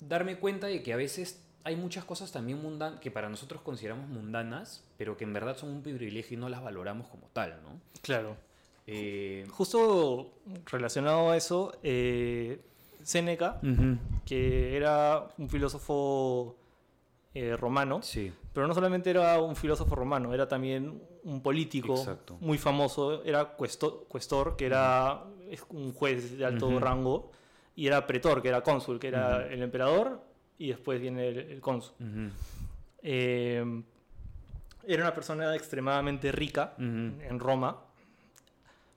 darme cuenta de que a veces hay muchas cosas también mundanas que para nosotros consideramos mundanas, pero que en verdad son un privilegio y no las valoramos como tal, ¿no? Claro. Eh, Justo relacionado a eso, eh, Séneca, que era un filósofo eh, romano, Sí. pero no solamente era un filósofo romano, era también un político Exacto. muy famoso, era cuesto- cuestor, que era un juez de alto rango, y era pretor, que era cónsul, que era el emperador, y después viene el, el cónsul. Eh, era una persona extremadamente rica en Roma,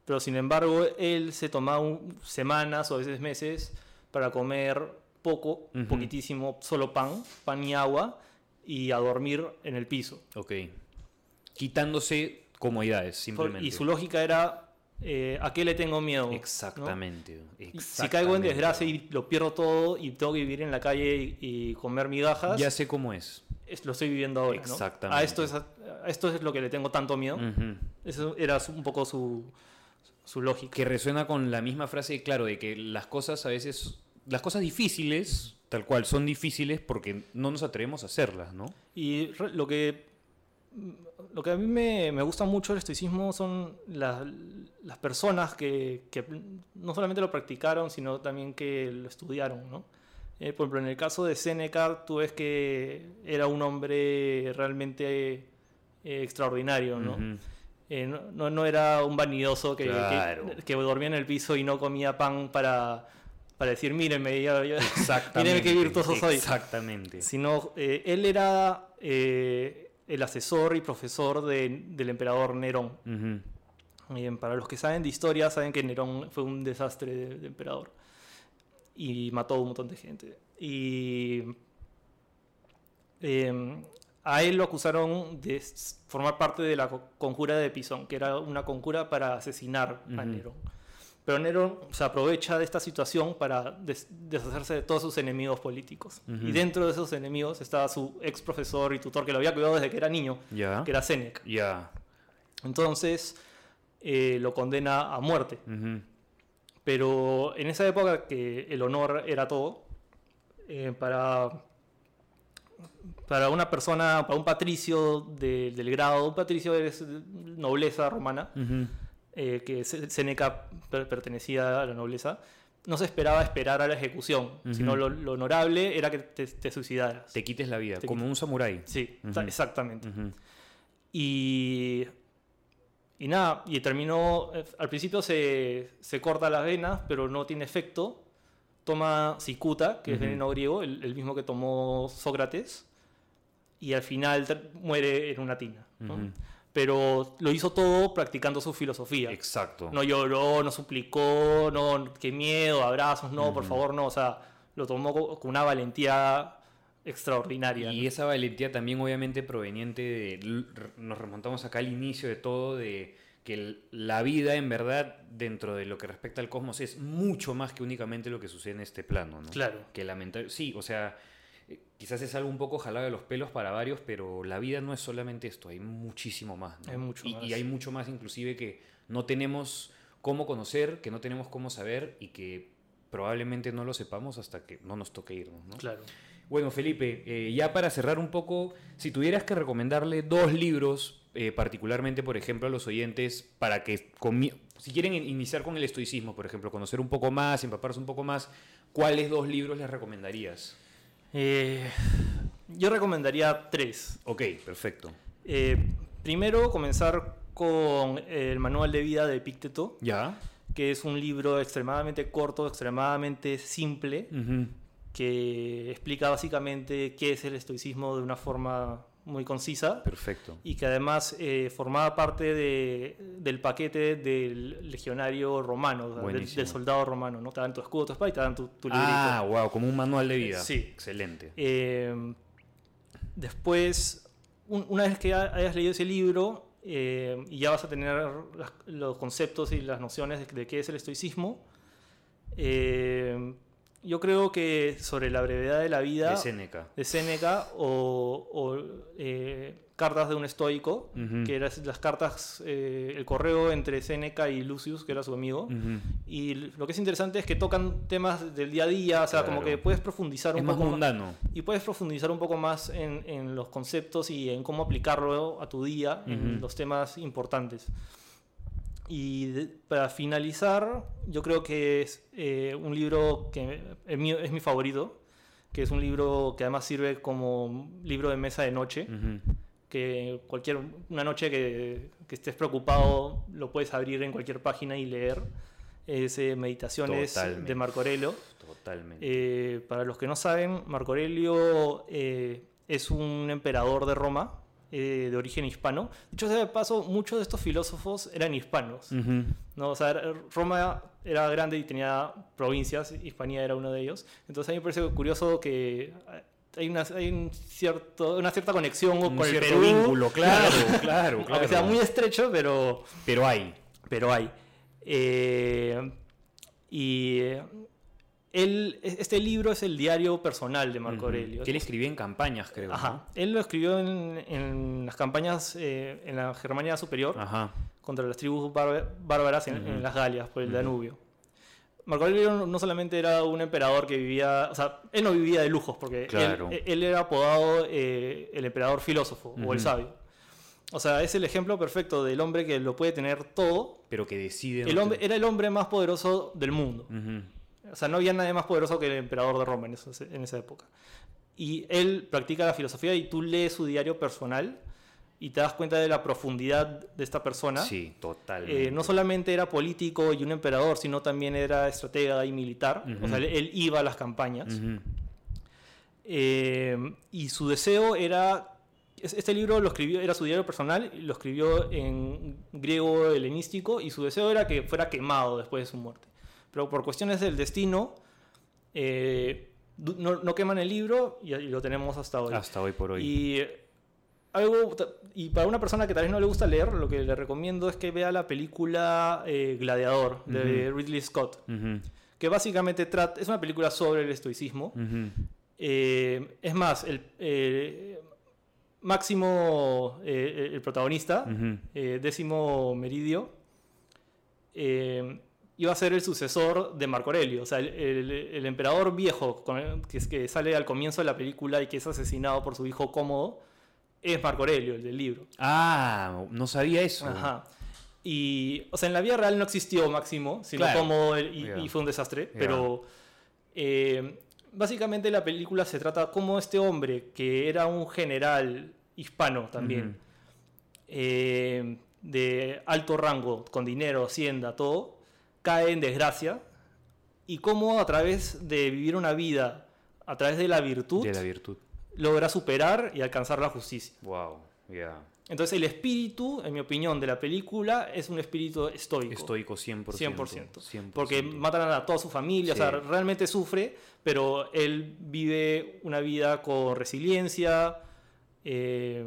pero sin embargo él se tomaba un- semanas o a veces meses para comer poco, Ujú. poquitísimo, solo pan, pan y agua, y a dormir en el piso. Ok. Quitándose comodidades, simplemente. Y su lógica era, eh, ¿a qué le tengo miedo? ¿no? Exactamente. Si caigo en exactamente. desgracia y lo pierdo todo y tengo que vivir en la calle y, y comer migajas, Ya sé cómo es. es- lo estoy viviendo ahora. ¿no? Exactamente. A, esto es, a esto es lo que le tengo tanto miedo. Ujú. Eso era un poco su, su lógica. Que resuena con la misma frase, claro, de que las cosas a veces, las cosas difíciles, tal cual, son difíciles porque no nos atrevemos a hacerlas, ¿no? Y lo que, lo que a mí me, me gusta mucho del estoicismo son la- las personas que, que no solamente lo practicaron, sino también que lo estudiaron. ¿no? Eh, por ejemplo, en el caso de Seneca, tú ves que era un hombre realmente eh, extraordinario. ¿no? Eh, no, no- era un vanidoso que, que- Claro. que dormía en el piso y no comía pan para, para decir, mírenme, ya- mírenme qué virtuoso soy Exactamente. sino eh, él era eh, el asesor y profesor de- del emperador Nerón. Ujú. Bien, para los que saben de historia, saben que Nerón fue un desastre de, de emperador y mató a un montón de gente. Y eh, a él lo acusaron de formar parte de la co- conjura de Pisón, que era una conjura para asesinar a Ujú. Nerón. Pero Nerón se aprovecha de esta situación para des- deshacerse de todos sus enemigos políticos. Ujú. Y dentro de esos enemigos estaba su ex profesor y tutor que lo había cuidado desde que era niño, Ya. que era Séneca. Ya. Entonces eh, lo condena a muerte. Ujú. Pero en esa época que el honor era todo, eh, para, para una persona, para un patricio de- del grado, un patricio es nobleza romana, Ujú. eh, que Se- Séneca per- pertenecía a la nobleza, no se esperaba esperar a la ejecución, Ujú. sino lo, lo honorable era que te, te suicidaras. Te quites la vida, Te como un samurái. Sí, Ujú. ta- exactamente. Y, y nada, y terminó, eh, al principio se, se corta las venas, pero no tiene efecto. Toma cicuta, que es Ujú. veneno griego, el, el mismo que tomó Sócrates, y al final muere en una tina. ¿no? Pero lo hizo todo practicando su filosofía. Exacto. No lloró, no suplicó, no, qué miedo, abrazos, no, por favor, no. O sea, lo tomó co- con una valentía extraordinaria. Y ¿no? esa valentía también obviamente proveniente de, nos remontamos acá al inicio de todo, de que la vida en verdad dentro de lo que respecta al cosmos es mucho más que únicamente lo que sucede en este plano, ¿no? Claro. Que lamentable, sí, o sea, eh, quizás es algo un poco jalado de los pelos para varios, pero la vida no es solamente esto, hay muchísimo más, ¿no? Hay mucho y, más. y hay mucho más inclusive que no tenemos cómo conocer, que no tenemos cómo saber y que probablemente no lo sepamos hasta que no nos toque irnos, ¿no? Claro. Bueno, Felipe, eh, ya para cerrar un poco, si tuvieras que recomendarle dos libros, eh, particularmente, por ejemplo, a los oyentes, para que, si quieren in- iniciar con el estoicismo, por ejemplo, conocer un poco más, empaparse un poco más, ¿cuáles dos libros les recomendarías? Eh, yo recomendaría tres. Ok, perfecto. Eh, primero, comenzar con el manual de vida de Epicteto, ¿Ya? que es un libro extremadamente corto, extremadamente simple, que explica básicamente qué es el estoicismo de una forma muy concisa Perfecto. y que además eh, formaba parte de- del paquete del legionario romano, del, soldado romano, ¿no? Te dan tu escudo, tu espada y te dan tu, tu Ah, librito. wow, como un manual de vida. Sí. Excelente. Eh, después, un- una vez que ha- hayas leído ese libro eh, y ya vas a tener las- los conceptos y las nociones de, de qué es el estoicismo, eh, yo creo que sobre la brevedad de la vida De Séneca. de Séneca o, o, eh, cartas de un estoico, que eran las cartas, eh, el correo entre Séneca y Lucius, que era su amigo. Y lo que es interesante es que tocan temas del día a día, o sea, como que puedes profundizar Es un más poco mundano. y puedes profundizar un poco más en, en los conceptos y en cómo aplicarlo a tu día, en los temas importantes. Y de- para finalizar, yo creo que es eh, un libro que es mi, es mi favorito, que es un libro que además sirve como libro de mesa de noche, Ujú. que cualquier una noche que, que estés preocupado lo puedes abrir en cualquier página y leer. Es eh, Meditaciones Totalmente. de Marco Aurelio. Totalmente. Eh, para los que no saben, Marco Aurelio eh, es un emperador de Roma eh, de origen hispano. De hecho, de paso, muchos de estos filósofos eran hispanos. ¿no? O sea, Roma era grande y tenía provincias, Hispania era uno de ellos. Entonces a mí me parece curioso que hay una, hay un cierto, una cierta conexión Un con el cierto Perú. vínculo, claro, claro, Aunque sea claro. muy estrecho, pero, Pero hay. pero hay. Eh, y él, este libro es el diario personal de Marco. Aurelio. Que él escribía en campañas, creo. ¿no? Ajá. Él lo escribió en, en las campañas eh, en la Germania Superior Ajá. contra las tribus bár- bárbaras en, las Galias, por el. Danubio. Marco Aurelio no- solamente era un emperador que vivía, o sea, él no vivía de lujos, porque él- Claro. él, él era apodado eh, el emperador filósofo o el sabio. O sea, es el ejemplo perfecto del hombre que lo puede tener todo. Pero que decide. El hombre, era el hombre más poderoso del mundo. O sea, no había nadie más poderoso que el emperador de Roma en, eso- en esa época. Y él practica la filosofía y tú lees su diario personal y te das cuenta de la profundidad de esta persona. Sí, totalmente. Eh, no solamente era político y un emperador, sino también era estratega y militar. O sea, él, iba a las campañas. Eh, y su deseo era... es- Este libro lo escribió, era su diario personal, lo escribió en griego helenístico y su deseo era que fuera quemado después de su muerte. Pero por cuestiones del destino, eh, no, no queman el libro y, y lo tenemos hasta hoy. Hasta hoy por hoy. Y eh, algo y para una persona que tal vez no le gusta leer, lo que le recomiendo es que vea la película eh, Gladiador de Ridley Scott, Ujú. que básicamente trata es una película sobre el estoicismo. Ujú. Eh, es más, el eh, Máximo, eh, el protagonista, eh, Décimo Meridio, eh, iba a ser el sucesor de Marco Aurelio. O sea, el, el- el emperador viejo, con que, es que sale al comienzo de la película y que es asesinado por su hijo Cómodo, es Marco Aurelio, el del libro. Ah, no sabía eso. Ajá. Y, o sea, en la vida real no existió Máximo, sino Claro. Cómodo el- y, fue un desastre. Pero eh, básicamente la película se trata como este hombre, que era un general hispano también, eh, de alto rango, con dinero, hacienda, todo, cae en desgracia. Y cómo a través de vivir una vida, a través de la virtud, De la virtud. logra superar y alcanzar la justicia. Wow. Ya. Entonces el espíritu, en mi opinión, de la película es un espíritu estoico. Estoico 100%. 100%. 100%. Porque matan a toda su familia, Sí. o sea, realmente sufre, pero él vive una vida con resiliencia eh,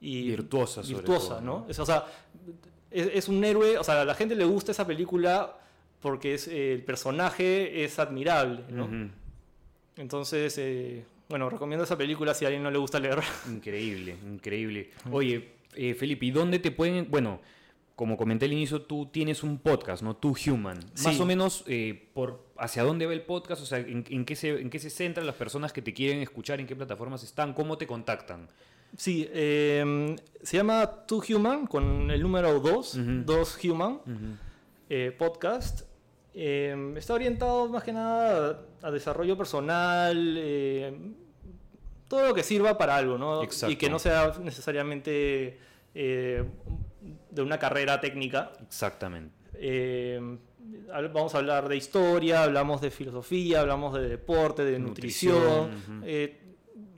y Virtuosa, sobre virtuosa, todo, ¿no? ¿no? O sea, es, es un héroe, o sea, a la gente le gusta esa película porque es, eh, el personaje es admirable, ¿no? Entonces, eh, bueno, recomiendo esa película si a alguien no le gusta leer. Increíble, increíble. Oye, eh, Felipe, ¿y dónde te pueden...? Bueno, como comenté al inicio, tú tienes un podcast, ¿no? Tú Human. Más o menos, eh, por ¿hacia dónde va el podcast? O sea, ¿en, en qué se, ¿en qué se centran las personas que te quieren escuchar? ¿En qué plataformas están? ¿Cómo te contactan? Sí, eh, se llama Two Human con el número 2, Ujú. 2 Human eh, podcast. Eh, está orientado más que nada a, a desarrollo personal, eh, todo lo que sirva para algo, ¿no? Exacto. Y que no sea necesariamente eh, de una carrera técnica. Exactamente. Vamos a hablar de historia, hablamos de filosofía, hablamos de deporte, de nutrición. Nutrición,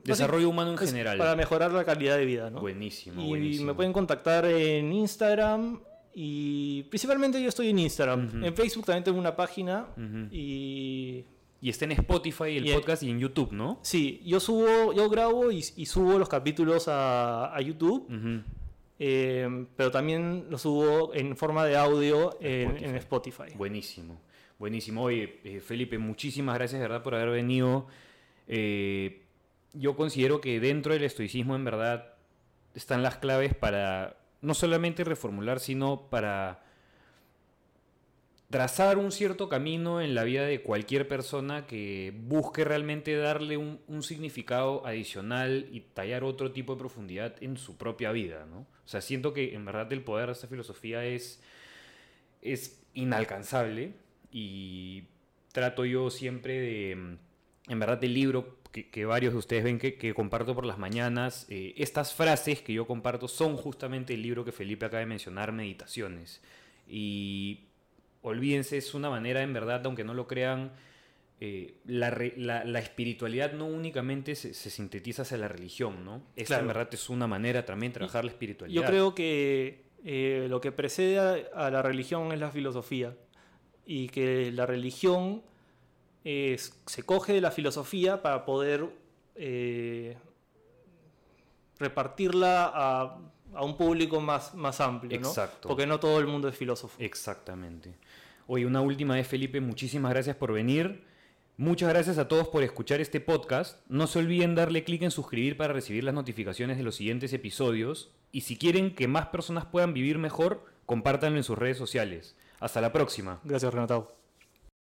Desarrollo humano en es general. Para mejorar la calidad de vida, ¿no? Buenísimo, Y buenísimo. me pueden contactar en Instagram y principalmente yo estoy en Instagram. En Facebook también tengo una página y Y está en Spotify, el Y podcast, y en YouTube, ¿no? sí, yo subo, yo grabo y, y subo los capítulos a, a YouTube, eh, pero también los subo en forma de audio en Spotify. en Spotify. Buenísimo, buenísimo. Oye, eh, Felipe, muchísimas gracias de verdad por haber venido. Eh, yo considero que dentro del estoicismo en verdad están las claves para no solamente reformular, sino para trazar un cierto camino en la vida de cualquier persona que busque realmente darle un, significado adicional y tallar otro tipo de profundidad en su propia vida, ¿no? O sea, siento que en verdad el poder de esta filosofía es, es inalcanzable y trato yo siempre de, en verdad, el libro que, que varios de ustedes ven que, que comparto por las mañanas, eh, estas frases que yo comparto son justamente el libro que Felipe acaba de mencionar, Meditaciones. Y olvídense, es una manera, en verdad, aunque no lo crean, eh, la, re- la- la espiritualidad no únicamente se, se sintetiza hacia la religión, ¿no? Esta, en Claro. verdad, es una manera también de trabajar la espiritualidad. Yo creo que eh, lo que precede a, a la religión es la filosofía y que la religión eh, se coge de la filosofía para poder eh, repartirla a, a un público más, más amplio, ¿no? Exacto. Porque no todo el mundo es filósofo. Exactamente. Oye, una última vez, Felipe, muchísimas gracias por venir. Muchas gracias a todos por escuchar este podcast. No se olviden darle clic en suscribir para recibir las notificaciones de los siguientes episodios. Y si quieren que más personas puedan vivir mejor, compártanlo en sus redes sociales. Hasta la próxima. Gracias, Renatao.